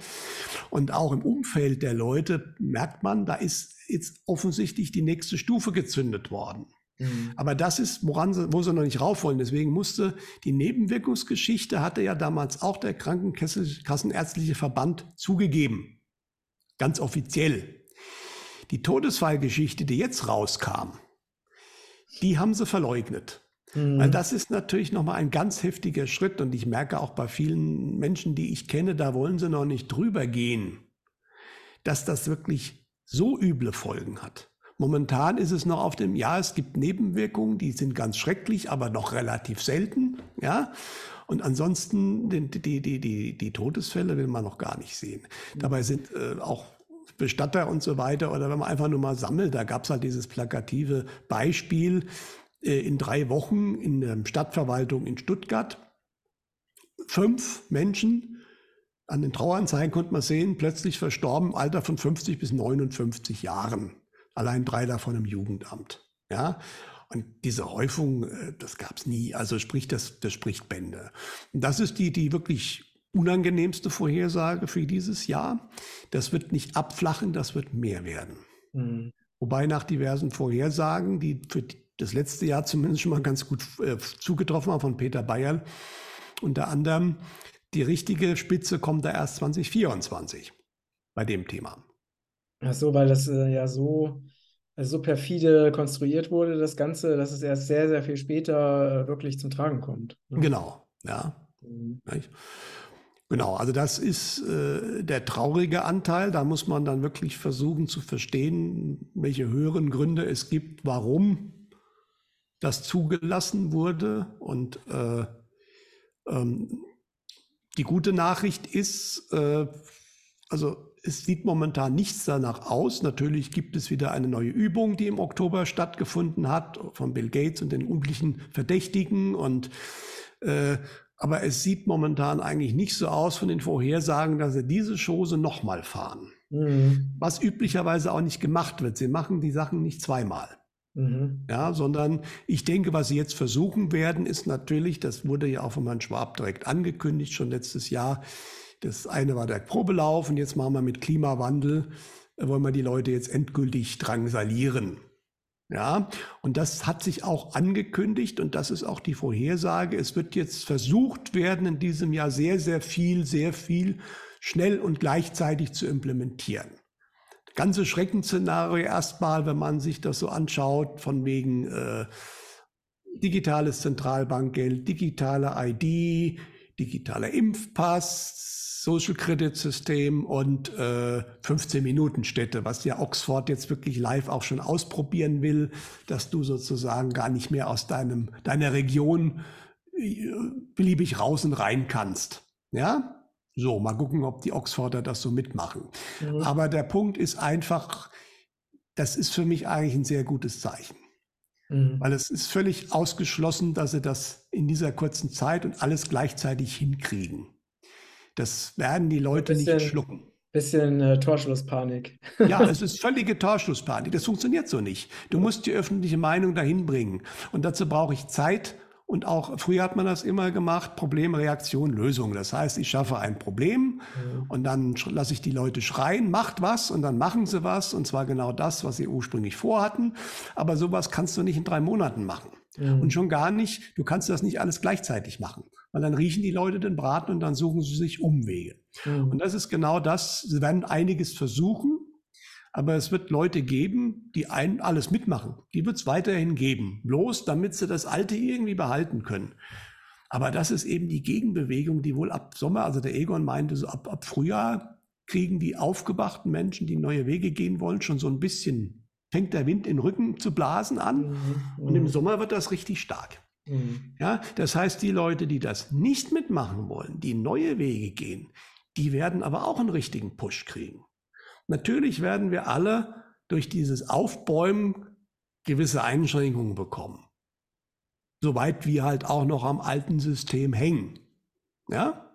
Und auch im Umfeld der Leute merkt man, da ist jetzt offensichtlich die nächste Stufe gezündet worden. Mhm. Aber das ist, woran sie, wo sie noch nicht rauf wollen. Deswegen musste die Nebenwirkungsgeschichte, hatte ja damals auch der Krankenkassenärztliche Verband zugegeben. Ganz offiziell. Die Todesfallgeschichte, die jetzt rauskam, die haben sie verleugnet. Mhm. Weil das ist natürlich nochmal ein ganz heftiger Schritt und ich merke auch bei vielen Menschen, die ich kenne, da wollen sie noch nicht drüber gehen, dass das wirklich so üble Folgen hat. Momentan ist es noch auf dem, ja, es gibt Nebenwirkungen, die sind ganz schrecklich, aber noch relativ selten, ja. Und ansonsten die, die, die, die, die Todesfälle will man noch gar nicht sehen. Mhm. Dabei sind äh, auch Bestatter und so weiter, oder wenn man einfach nur mal sammelt, da gab es halt dieses plakative Beispiel äh, in drei Wochen in der Stadtverwaltung in Stuttgart. Fünf Menschen, an den Traueranzeigen konnte man sehen, plötzlich verstorben, Alter von 50 bis 59 Jahren allein drei davon im Jugendamt. Ja, und diese Häufung, äh, das gab es nie. Also sprich, das, das spricht Bände. Und das ist die, die wirklich unangenehmste Vorhersage für dieses Jahr. Das wird nicht abflachen, das wird mehr werden. Mhm. Wobei nach diversen Vorhersagen, die für das letzte Jahr zumindest schon mal ganz gut äh, zugetroffen haben von Peter Bayerl, unter anderem, die richtige Spitze kommt da erst 2024 bei dem Thema. Ach so, weil das äh, ja so, also so perfide konstruiert wurde, das Ganze, dass es erst sehr, sehr viel später äh, wirklich zum Tragen kommt. Ne? Genau, ja. Mhm. Genau, also das ist äh, der traurige Anteil. Da muss man dann wirklich versuchen zu verstehen, welche höheren Gründe es gibt, warum das zugelassen wurde. Und äh, ähm, die gute Nachricht ist, äh, also es sieht momentan nichts danach aus. Natürlich gibt es wieder eine neue Übung, die im Oktober stattgefunden hat, von Bill Gates und den üblichen Verdächtigen. Und, äh, aber es sieht momentan eigentlich nicht so aus von den Vorhersagen, dass sie diese Chose nochmal fahren. Mhm. Was üblicherweise auch nicht gemacht wird. Sie machen die Sachen nicht zweimal. Mhm. Ja, sondern ich denke, was sie jetzt versuchen werden, ist natürlich, das wurde ja auch von Herrn Schwab direkt angekündigt, schon letztes Jahr, das eine war der Probelauf und jetzt machen wir mit Klimawandel, äh, wollen wir die Leute jetzt endgültig drangsalieren. Ja, und das hat sich auch angekündigt und das ist auch die Vorhersage. Es wird jetzt versucht werden, in diesem Jahr sehr, sehr viel, sehr viel schnell und gleichzeitig zu implementieren. Ganze Schreckensszenario erstmal, wenn man sich das so anschaut, von wegen äh, digitales Zentralbankgeld, digitale ID, digitaler Impfpass, Social Credit System und äh, 15 Minuten Städte, was ja Oxford jetzt wirklich live auch schon ausprobieren will, dass du sozusagen gar nicht mehr aus deinem deiner Region äh, beliebig raus und rein kannst. Ja? So, mal gucken, ob die Oxforder das so mitmachen. Mhm. Aber der Punkt ist einfach, das ist für mich eigentlich ein sehr gutes Zeichen. Mhm. Weil es ist völlig ausgeschlossen, dass sie das in dieser kurzen Zeit und alles gleichzeitig hinkriegen. Das werden die Leute bisschen, nicht schlucken. Bisschen äh, Torschlusspanik. ja, es ist völlige Torschlusspanik. Das funktioniert so nicht. Du musst die öffentliche Meinung dahin bringen. Und dazu brauche ich Zeit und auch früher hat man das immer gemacht, Problem, Reaktion, Lösung. Das heißt, ich schaffe ein Problem mhm. und dann lasse ich die Leute schreien, macht was und dann machen sie was und zwar genau das, was sie ursprünglich vorhatten. Aber sowas kannst du nicht in drei Monaten machen. Mhm. Und schon gar nicht, du kannst das nicht alles gleichzeitig machen. Weil dann riechen die Leute den Braten und dann suchen sie sich Umwege. Mhm. Und das ist genau das. Sie werden einiges versuchen, aber es wird Leute geben, die ein, alles mitmachen. Die wird es weiterhin geben. Bloß damit sie das Alte irgendwie behalten können. Aber das ist eben die Gegenbewegung, die wohl ab Sommer, also der Egon meinte, so ab, ab Frühjahr kriegen die aufgewachten Menschen, die neue Wege gehen wollen, schon so ein bisschen, fängt der Wind in den Rücken zu blasen an. Mhm. Und im mhm. Sommer wird das richtig stark. Mhm. Ja, das heißt, die Leute, die das nicht mitmachen wollen, die neue Wege gehen, die werden aber auch einen richtigen Push kriegen. Natürlich werden wir alle durch dieses Aufbäumen gewisse Einschränkungen bekommen. Soweit wir halt auch noch am alten System hängen. Ja?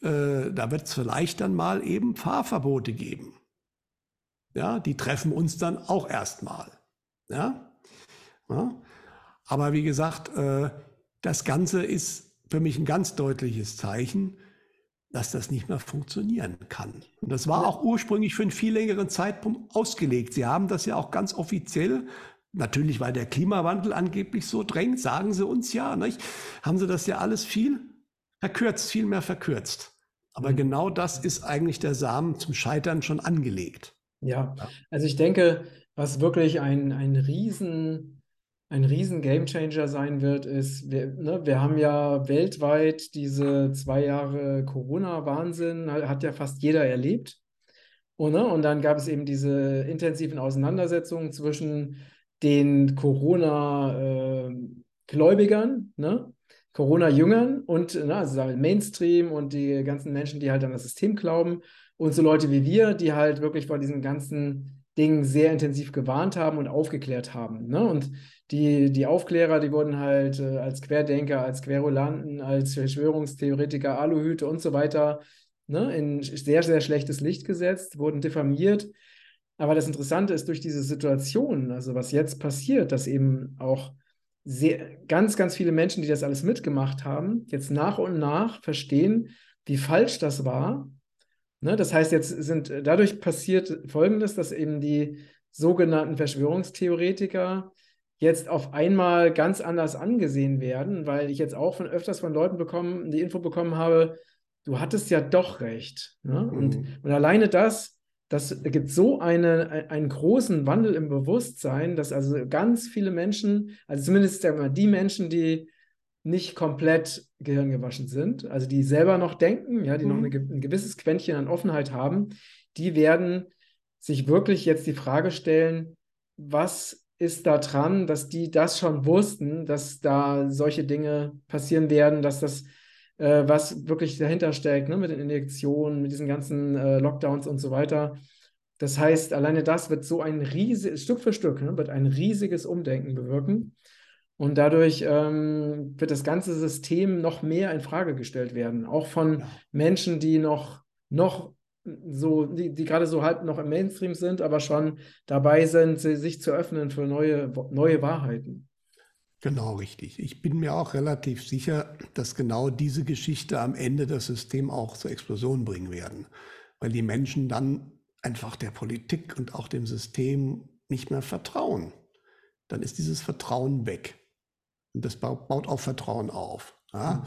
Äh, da wird es vielleicht dann mal eben Fahrverbote geben. Ja, die treffen uns dann auch erstmal. Ja? ja? Aber wie gesagt, äh, das Ganze ist für mich ein ganz deutliches Zeichen, dass das nicht mehr funktionieren kann. Und das war auch ursprünglich für einen viel längeren Zeitpunkt ausgelegt. Sie haben das ja auch ganz offiziell, natürlich weil der Klimawandel angeblich so drängt, sagen sie uns ja, nicht? haben sie das ja alles viel verkürzt, viel mehr verkürzt. Aber mhm. genau das ist eigentlich der Samen zum Scheitern schon angelegt. Ja, also ich denke, was wirklich ein, ein riesen ein riesen Gamechanger sein wird, ist, wir, ne, wir haben ja weltweit diese zwei Jahre Corona-Wahnsinn, hat ja fast jeder erlebt. Und, ne, und dann gab es eben diese intensiven Auseinandersetzungen zwischen den Corona-Gläubigern, äh, ne, Corona-Jüngern und ne, also Mainstream und die ganzen Menschen, die halt an das System glauben und so Leute wie wir, die halt wirklich vor diesen ganzen Dingen sehr intensiv gewarnt haben und aufgeklärt haben. Ne? Und die, die Aufklärer, die wurden halt äh, als Querdenker, als Querulanten, als Verschwörungstheoretiker, Aluhüte und so weiter ne, in sehr, sehr schlechtes Licht gesetzt, wurden diffamiert. Aber das Interessante ist durch diese Situation, also was jetzt passiert, dass eben auch sehr, ganz, ganz viele Menschen, die das alles mitgemacht haben, jetzt nach und nach verstehen, wie falsch das war. Ne, das heißt, jetzt sind dadurch passiert Folgendes, dass eben die sogenannten Verschwörungstheoretiker jetzt auf einmal ganz anders angesehen werden, weil ich jetzt auch von öfters von Leuten bekommen, die Info bekommen habe, du hattest ja doch recht. Ne? Mhm. Und, und alleine das, das gibt so eine, einen großen Wandel im Bewusstsein, dass also ganz viele Menschen, also zumindest sagen wir mal, die Menschen, die nicht komplett gehirngewaschen sind, also die selber noch denken, ja, die mhm. noch eine, ein gewisses Quäntchen an Offenheit haben, die werden sich wirklich jetzt die Frage stellen, was ist da dran, dass die das schon wussten, dass da solche Dinge passieren werden, dass das, äh, was wirklich dahinter steckt, ne, mit den Injektionen, mit diesen ganzen äh, Lockdowns und so weiter. Das heißt, alleine das wird so ein riesiges, Stück für Stück, ne, wird ein riesiges Umdenken bewirken. Und dadurch ähm, wird das ganze System noch mehr in Frage gestellt werden, auch von ja. Menschen, die noch, noch so, die, die gerade so halb noch im Mainstream sind, aber schon dabei sind, sich zu öffnen für neue, neue Wahrheiten. Genau richtig. Ich bin mir auch relativ sicher, dass genau diese Geschichte am Ende das System auch zur Explosion bringen werden, weil die Menschen dann einfach der Politik und auch dem System nicht mehr vertrauen. Dann ist dieses Vertrauen weg. Und das baut, auch Vertrauen auf. Ja? Mhm.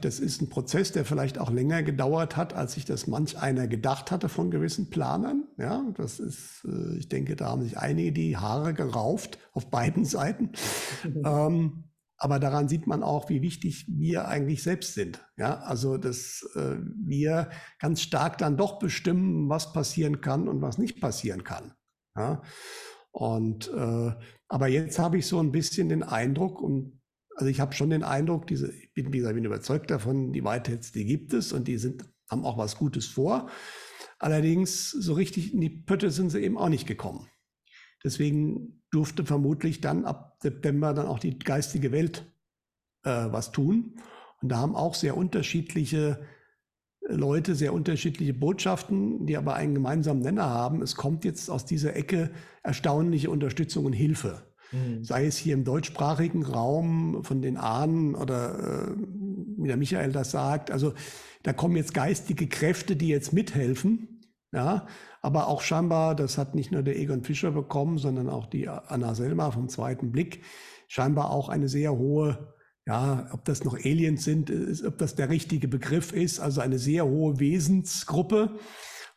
Das ist ein Prozess, der vielleicht auch länger gedauert hat, als sich das manch einer gedacht hatte von gewissen Planern. Ja, das ist, äh, ich denke, da haben sich einige die Haare gerauft auf beiden Seiten. ähm, aber daran sieht man auch, wie wichtig wir eigentlich selbst sind. Ja, also, dass äh, wir ganz stark dann doch bestimmen, was passieren kann und was nicht passieren kann. Ja, und, äh, aber jetzt habe ich so ein bisschen den Eindruck, und also ich habe schon den Eindruck, diese, ich bin, wie gesagt, bin überzeugt davon, die Whiteheads, die gibt es und die sind, haben auch was Gutes vor. Allerdings so richtig in die Pötte sind sie eben auch nicht gekommen. Deswegen durfte vermutlich dann ab September dann auch die geistige Welt äh, was tun. Und da haben auch sehr unterschiedliche Leute sehr unterschiedliche Botschaften, die aber einen gemeinsamen Nenner haben. Es kommt jetzt aus dieser Ecke erstaunliche Unterstützung und Hilfe. Mhm. Sei es hier im deutschsprachigen Raum von den Ahnen oder äh, wie der Michael das sagt. Also da kommen jetzt geistige Kräfte, die jetzt mithelfen. Ja, aber auch scheinbar, das hat nicht nur der Egon Fischer bekommen, sondern auch die Anna Selma vom zweiten Blick, scheinbar auch eine sehr hohe ja, ob das noch Aliens sind, ist, ob das der richtige Begriff ist, also eine sehr hohe Wesensgruppe,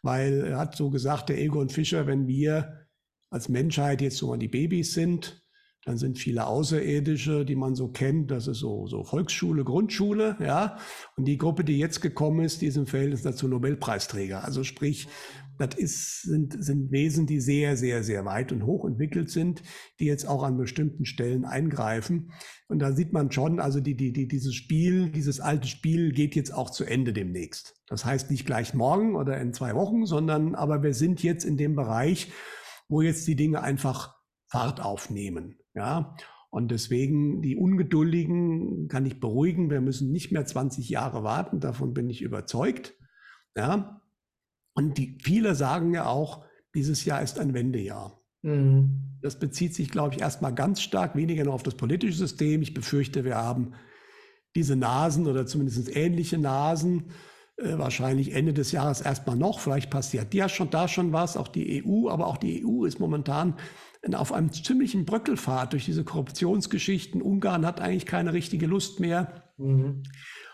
weil er hat so gesagt, der Egon Fischer, wenn wir als Menschheit jetzt so an die Babys sind, dann sind viele Außerirdische, die man so kennt, das ist so, so Volksschule, Grundschule, ja. Und die Gruppe, die jetzt gekommen ist, die ist im Verhältnis dazu Nobelpreisträger. Also sprich, das ist, sind, sind Wesen, die sehr, sehr, sehr weit und hoch entwickelt sind, die jetzt auch an bestimmten Stellen eingreifen. Und da sieht man schon, also die, die, die, dieses Spiel, dieses alte Spiel geht jetzt auch zu Ende demnächst. Das heißt nicht gleich morgen oder in zwei Wochen, sondern aber wir sind jetzt in dem Bereich, wo jetzt die Dinge einfach Fahrt aufnehmen. Ja. Und deswegen die Ungeduldigen kann ich beruhigen. Wir müssen nicht mehr 20 Jahre warten. Davon bin ich überzeugt. Ja. Und die, viele sagen ja auch, dieses Jahr ist ein Wendejahr. Mhm. Das bezieht sich, glaube ich, erstmal ganz stark weniger noch auf das politische System. Ich befürchte, wir haben diese Nasen oder zumindest ähnliche Nasen äh, wahrscheinlich Ende des Jahres erstmal noch. Vielleicht passiert ja schon da schon was, auch die EU, aber auch die EU ist momentan auf einem ziemlichen Bröckelfahrt durch diese Korruptionsgeschichten. Ungarn hat eigentlich keine richtige Lust mehr. Mhm.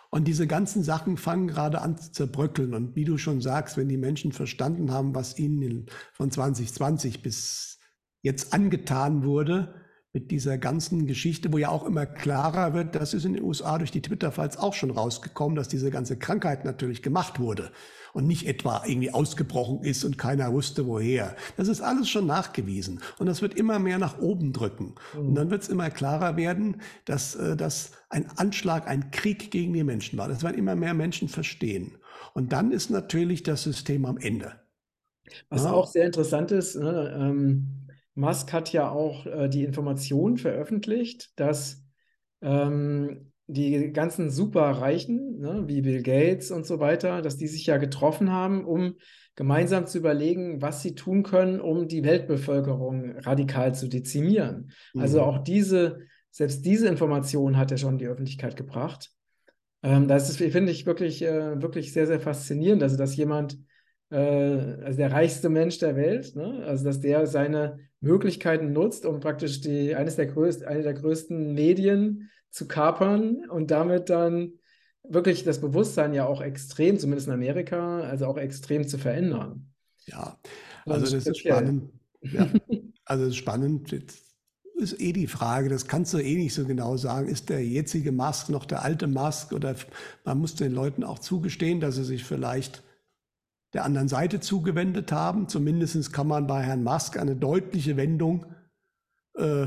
Und diese ganzen Sachen fangen gerade an zu zerbröckeln. Und wie du schon sagst, wenn die Menschen verstanden haben, was ihnen von 2020 bis jetzt angetan wurde, mit dieser ganzen Geschichte, wo ja auch immer klarer wird, das ist in den USA durch die Twitter-Files auch schon rausgekommen, dass diese ganze Krankheit natürlich gemacht wurde und nicht etwa irgendwie ausgebrochen ist und keiner wusste woher. Das ist alles schon nachgewiesen und das wird immer mehr nach oben drücken. Mhm. Und dann wird es immer klarer werden, dass äh, das ein Anschlag, ein Krieg gegen die Menschen war. Das werden immer mehr Menschen verstehen. Und dann ist natürlich das System am Ende. Was ja. auch sehr interessant ist, ne, ähm, Musk hat ja auch äh, die Information veröffentlicht, dass ähm, die ganzen Superreichen, ne, wie Bill Gates und so weiter, dass die sich ja getroffen haben, um gemeinsam zu überlegen, was sie tun können, um die Weltbevölkerung radikal zu dezimieren. Also mhm. Also auch diese, selbst diese Information hat er schon in die Öffentlichkeit gebracht. Ähm, das ist, finde ich, wirklich, äh, wirklich sehr, sehr faszinierend. Also, dass jemand, äh, also der reichste Mensch der Welt, ne, also dass der seine Möglichkeiten nutzt, um praktisch die, eines der größten, eine der größten Medien zu kapern und damit dann wirklich das Bewusstsein ja auch extrem, zumindest in Amerika, also auch extrem zu verändern. Ja, also das ist spannend. Ja, also das ist spannend. Jetzt ist eh die Frage, das kannst du eh nicht so genau sagen, ist der jetzige Musk noch der alte Musk oder man muss den Leuten auch zugestehen, dass sie sich vielleicht der anderen Seite zugewendet haben. Zumindest kann man bei Herrn Musk eine deutliche Wendung äh,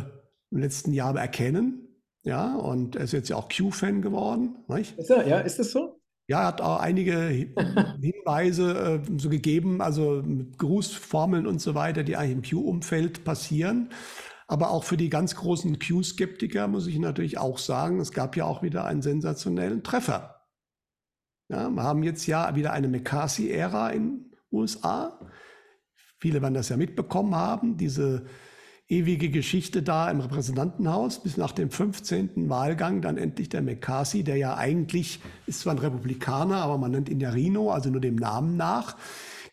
im letzten Jahr erkennen. Ja, und er ist jetzt ja auch Q-Fan geworden. Nicht? Ist er, ja, ist das so? Ja, er hat auch einige Hinweise äh, so gegeben, also mit Grußformeln und so weiter, die eigentlich im Q-Umfeld passieren. Aber auch für die ganz großen Q-Skeptiker muss ich natürlich auch sagen, es gab ja auch wieder einen sensationellen Treffer. Ja, wir haben jetzt ja wieder eine McCarthy-Ära in USA. Viele werden das ja mitbekommen haben, diese ewige Geschichte da im Repräsentantenhaus, bis nach dem 15. Wahlgang dann endlich der McCarthy, der ja eigentlich ist zwar ein Republikaner, aber man nennt ihn ja Rino, also nur dem Namen nach,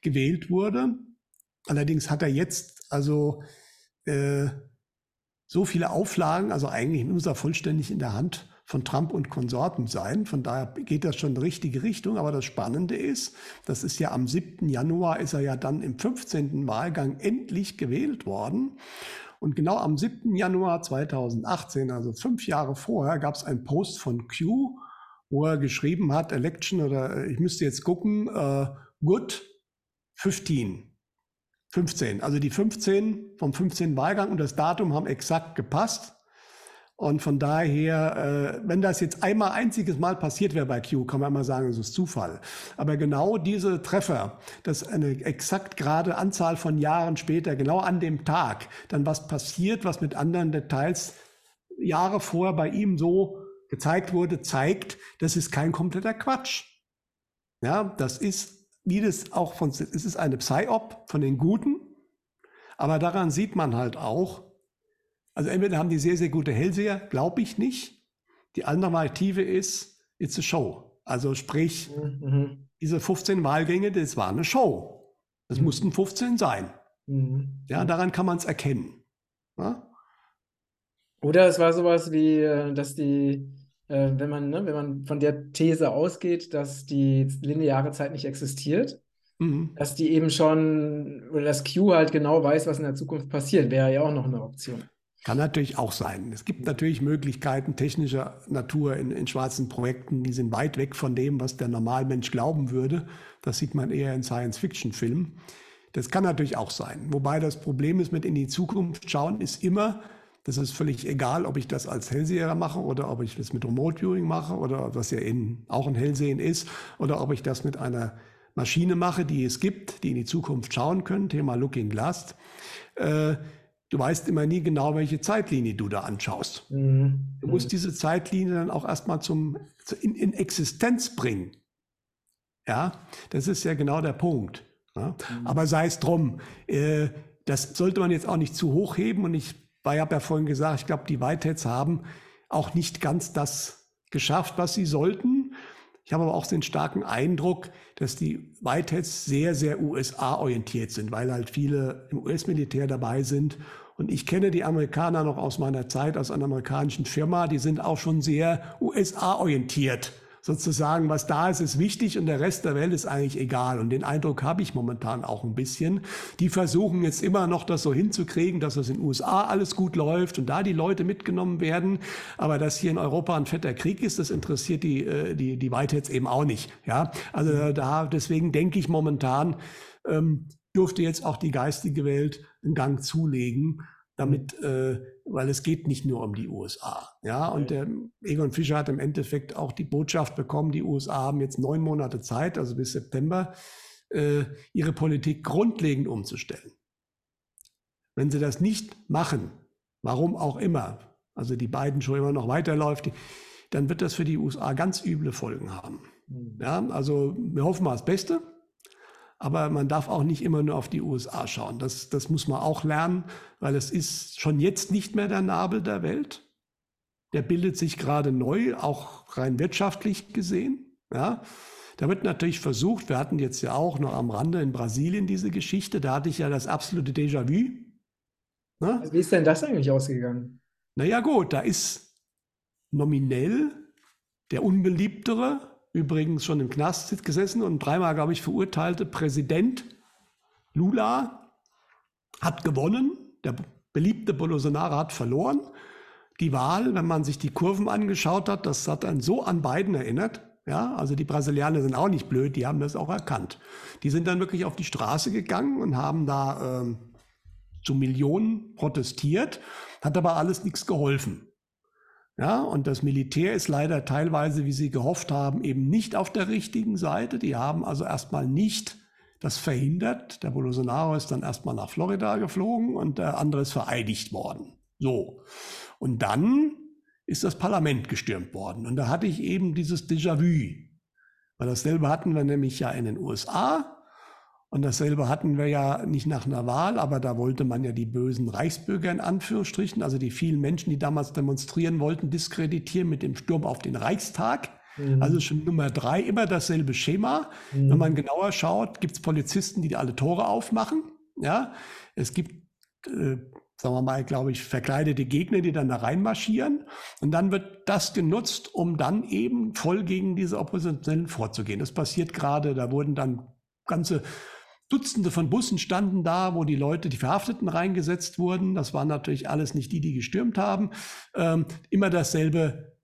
gewählt wurde. Allerdings hat er jetzt also äh, so viele Auflagen, also eigentlich muss er vollständig in der Hand von Trump und Konsorten sein. Von daher geht das schon in die richtige Richtung. Aber das Spannende ist, das ist ja am 7. Januar, ist er ja dann im 15. Wahlgang endlich gewählt worden. Und genau am 7. Januar 2018, also fünf Jahre vorher, gab es einen Post von Q, wo er geschrieben hat, Election oder äh, ich müsste jetzt gucken, uh, good 15. 15. Also die 15 vom 15. Wahlgang und das Datum haben exakt gepasst. Und von daher, äh, wenn das jetzt einmal einziges Mal passiert wäre bei Q, kann man immer sagen, es ist Zufall. Aber genau diese Treffer, dass eine exakt gerade Anzahl von Jahren später, genau an dem Tag, dann was passiert, was mit anderen Details Jahre vorher bei ihm so gezeigt wurde, zeigt, das ist kein kompletter Quatsch. Ja, das ist, wie das auch von, es ist eine Psy-Op von den Guten, aber daran sieht man halt auch, also entweder haben die sehr, sehr gute Hellseher, glaube ich nicht. Die andere Alternative ist, it's a show. Also sprich, mhm. diese 15 Wahlgänge, das war eine Show. Das mhm. mussten 15 sein. Mhm. Ja, daran kann man es erkennen. Ja? Oder es war sowas wie, äh, dass die, äh, wenn man, ne, wenn man von der These ausgeht, dass die lineare Zeit nicht existiert, mhm. dass die eben schon, oder dass Q halt genau weiß, was in der Zukunft passiert, wäre ja auch noch eine Option. Kann natürlich auch sein. Es gibt natürlich Möglichkeiten technischer Natur in, in, schwarzen Projekten, die sind weit weg von dem, was der Normalmensch glauben würde. Das sieht man eher in Science-Fiction-Filmen. Das kann natürlich auch sein. Wobei das Problem ist mit in die Zukunft schauen, ist immer, das ist völlig egal, ob ich das als Hellseher mache oder ob ich das mit Remote Viewing mache oder was ja in, auch ein Hellsehen ist oder ob ich das mit einer Maschine mache, die es gibt, die in die Zukunft schauen können. Thema Looking Glass. Äh, du weißt immer nie genau, welche Zeitlinie du da anschaust. Mhm. Du musst diese Zeitlinie dann auch erstmal zum, in, in Existenz bringen. Ja, das ist ja genau der Punkt. Ja? Mhm. Aber sei es drum, äh, das sollte man jetzt auch nicht zu hoch heben. Und ich habe ja vorhin gesagt, ich glaube, die Whiteheads haben auch nicht ganz das geschafft, was sie sollten. Ich habe aber auch den starken Eindruck, dass die Whiteheads sehr, sehr USA-orientiert sind, weil halt viele im US-Militär dabei sind und ich kenne die Amerikaner noch aus meiner Zeit aus einer amerikanischen Firma. Die sind auch schon sehr USA-orientiert. Sozusagen, was da ist, ist wichtig und der Rest der Welt ist eigentlich egal. Und den Eindruck habe ich momentan auch ein bisschen. Die versuchen jetzt immer noch das so hinzukriegen, dass es in den USA alles gut läuft und da die Leute mitgenommen werden. Aber dass hier in Europa ein fetter Krieg ist, das interessiert die, äh, die, die Whiteheads eben auch nicht. Ja, also da, deswegen denke ich momentan, ähm, dürfte jetzt auch die geistige Welt einen Gang zulegen, damit, mhm. äh, weil es geht nicht nur um die USA. Ja, und der Egon Fischer hat im Endeffekt auch die Botschaft bekommen, die USA haben jetzt neun Monate Zeit, also bis September, äh, ihre Politik grundlegend umzustellen. Wenn sie das nicht machen, warum auch immer, also die beiden schon immer noch weiterläuft, dann wird das für die USA ganz üble Folgen haben. Mhm. Ja, also wir hoffen mal das Beste. Aber man darf auch nicht immer nur auf die USA schauen. Das, das muss man auch lernen, weil es ist schon jetzt nicht mehr der Nabel der Welt. Der bildet sich gerade neu, auch rein wirtschaftlich gesehen. Ja. Da wird natürlich versucht, wir hatten jetzt ja auch noch am Rande in Brasilien diese Geschichte, da hatte ich ja das absolute Déjà-vu. Ne? Wie ist denn das eigentlich ausgegangen? Naja gut, da ist nominell der unbeliebtere übrigens schon im Knast gesessen und dreimal, glaube ich, verurteilte Präsident Lula hat gewonnen. Der beliebte Bolsonaro hat verloren. Die Wahl, wenn man sich die Kurven angeschaut hat, das hat einen so an Biden erinnert. Ja, also die Brasilianer sind auch nicht blöd, die haben das auch erkannt. Die sind dann wirklich auf die Straße gegangen und haben da ähm, zu Millionen protestiert, hat aber alles nichts geholfen. Ja, und das Militär ist leider teilweise, wie Sie gehofft haben, eben nicht auf der richtigen Seite. Die haben also erstmal nicht das verhindert. Der Bolsonaro ist dann erstmal nach Florida geflogen und der andere ist vereidigt worden. So. Und dann ist das Parlament gestürmt worden. Und da hatte ich eben dieses Déjà-vu. Weil dasselbe hatten wir nämlich ja in den USA. Und dasselbe hatten wir ja nicht nach einer Wahl, aber da wollte man ja die bösen Reichsbürger in Anführungsstrichen, also die vielen Menschen, die damals demonstrieren wollten, diskreditieren mit dem Sturm auf den Reichstag. Mhm. Also schon Nummer drei, immer dasselbe Schema. Mhm. Wenn man genauer schaut, gibt es Polizisten, die alle Tore aufmachen. Ja, es gibt, äh, sagen wir mal, glaube ich, verkleidete Gegner, die dann da reinmarschieren. Und dann wird das genutzt, um dann eben voll gegen diese Oppositionellen vorzugehen. Das passiert gerade, da wurden dann ganze Dutzende von Bussen standen da, wo die Leute, die Verhafteten reingesetzt wurden. Das waren natürlich alles nicht die, die gestürmt haben. Ähm, immer dasselbe,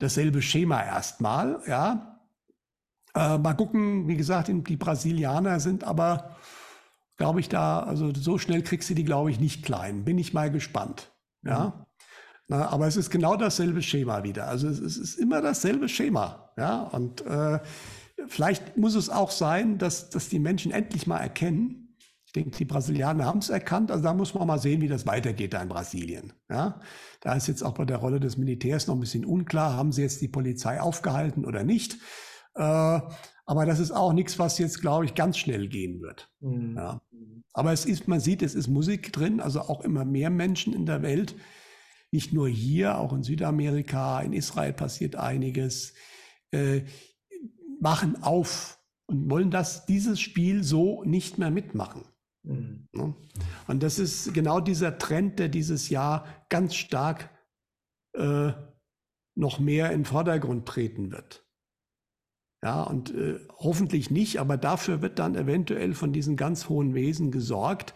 dasselbe Schema erstmal, ja. Äh, mal gucken, wie gesagt, die Brasilianer sind aber, glaube ich, da, also so schnell kriegst du die, glaube ich, nicht klein. Bin ich mal gespannt, ja. Na, aber es ist genau dasselbe Schema wieder. Also es, es ist immer dasselbe Schema. Ja, und äh, vielleicht muss es auch sein, dass, dass die Menschen endlich mal erkennen, ich denke, die Brasilianer haben es erkannt. Also da muss man mal sehen, wie das weitergeht da in Brasilien. Ja, da ist jetzt auch bei der Rolle des Militärs noch ein bisschen unklar. Haben sie jetzt die Polizei aufgehalten oder nicht? Äh, aber das ist auch nichts, was jetzt, glaube ich, ganz schnell gehen wird. Mhm. Ja. Aber es ist, man sieht, es ist Musik drin, also auch immer mehr Menschen in der Welt. Nicht nur hier, auch in Südamerika, in Israel passiert einiges, äh, machen auf und wollen das, dieses Spiel so nicht mehr mitmachen. Mhm. Ne? Und das ist genau dieser Trend, der dieses Jahr ganz stark äh, noch mehr in den Vordergrund treten wird. Ja, und äh, hoffentlich nicht, aber dafür wird dann eventuell von diesen ganz hohen Wesen gesorgt,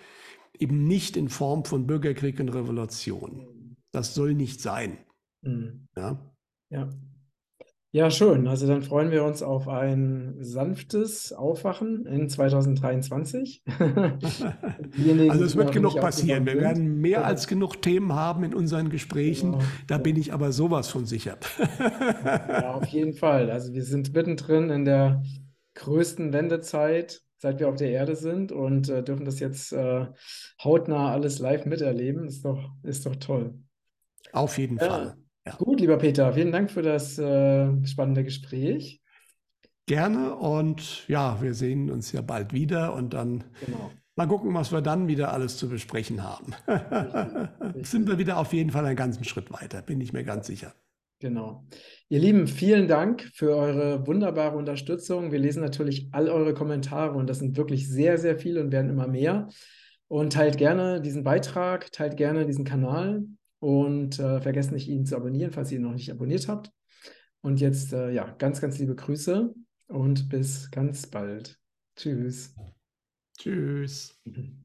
eben nicht in Form von Bürgerkrieg und Revolution. Das soll nicht sein. Mhm. Ja. ja. Ja, schön. Also dann freuen wir uns auf ein sanftes Aufwachen in 2023. also es wird genug passieren. Wir werden mehr ja. als genug Themen haben in unseren Gesprächen. Genau. Da bin ich aber sowas von sicher. ja, auf jeden Fall. Also wir sind mittendrin in der größten Wendezeit, seit wir auf der Erde sind und äh, dürfen das jetzt äh, hautnah alles live miterleben. Ist doch, ist doch toll. Auf jeden ja. Fall. Ja. Gut, lieber Peter, vielen Dank für das äh, spannende Gespräch. Gerne und ja, wir sehen uns ja bald wieder und dann genau. mal gucken, was wir dann wieder alles zu besprechen haben. Richtig. Sind wir wieder auf jeden Fall einen ganzen Schritt weiter, bin ich mir ganz sicher. Genau. Ihr Lieben, vielen Dank für eure wunderbare Unterstützung. Wir lesen natürlich all eure Kommentare und das sind wirklich sehr, sehr viele und werden immer mehr. Und teilt gerne diesen Beitrag, teilt gerne diesen Kanal. Und äh, vergesst nicht, ihn zu abonnieren, falls ihr ihn noch nicht abonniert habt. Und jetzt, äh, ja, ganz, ganz liebe Grüße und bis ganz bald. Tschüss. Tschüss.